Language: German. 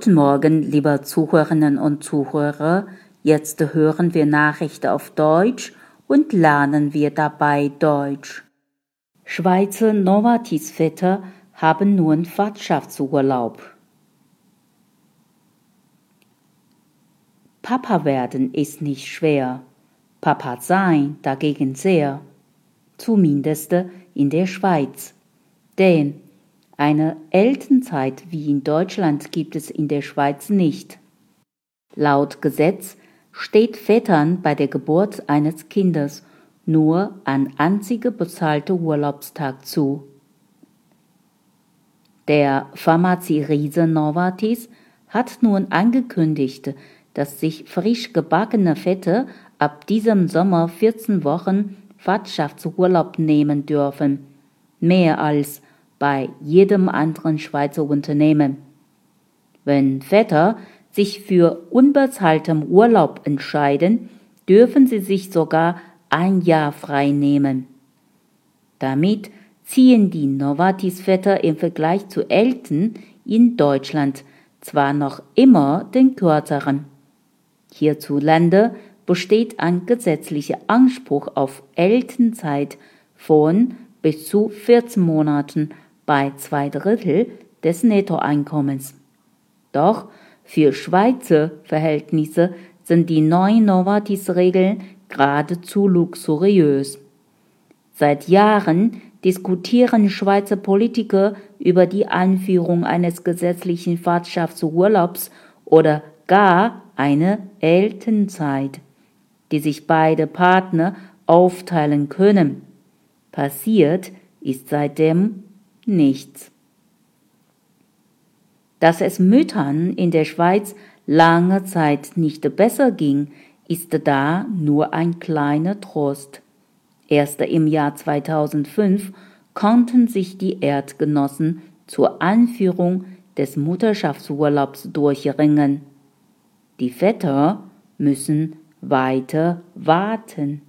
Guten Morgen, liebe Zuhörerinnen und Zuhörer. Jetzt hören wir Nachrichten auf Deutsch und lernen wir dabei Deutsch. Schweizer Novartis-Väter haben nun Vaterschaftsurlaub. Papa werden ist nicht schwer, Papa sein dagegen sehr, zumindest in der Schweiz. Denn eine Elternzeit wie in Deutschland gibt es in der Schweiz nicht. Laut Gesetz steht Vätern bei der Geburt eines Kindes nur ein einziger bezahlter Urlaubstag zu. Der Pharmazie-Riese Novartis hat nun angekündigt, dass sich frisch gebackene Väter ab diesem Sommer 14 Wochen Vaterschaftsurlaub nehmen dürfen, mehr als bei jedem anderen Schweizer Unternehmen. Wenn Väter sich für unbezahltem Urlaub entscheiden, dürfen sie sich sogar ein Jahr frei nehmen. Damit ziehen die Novartis-Väter im Vergleich zu Eltern in Deutschland zwar noch immer den kürzeren. Hierzulande besteht ein gesetzlicher Anspruch auf Elternzeit von bis zu 14 Monaten bei zwei Drittel des Nettoeinkommens. Doch für Schweizer Verhältnisse sind die neuen Novartis-Regeln geradezu luxuriös. Seit Jahren diskutieren Schweizer Politiker über die Einführung eines gesetzlichen Vaterschaftsurlaubs oder gar eine Elternzeit, die sich beide Partner aufteilen können. Passiert ist seitdem nichts. Dass es Müttern in der Schweiz lange Zeit nicht besser ging, ist da nur ein kleiner Trost. Erst im Jahr 2005 konnten sich die Erdgenossen zur Einführung des Mutterschaftsurlaubs durchringen. Die Väter müssen weiter warten.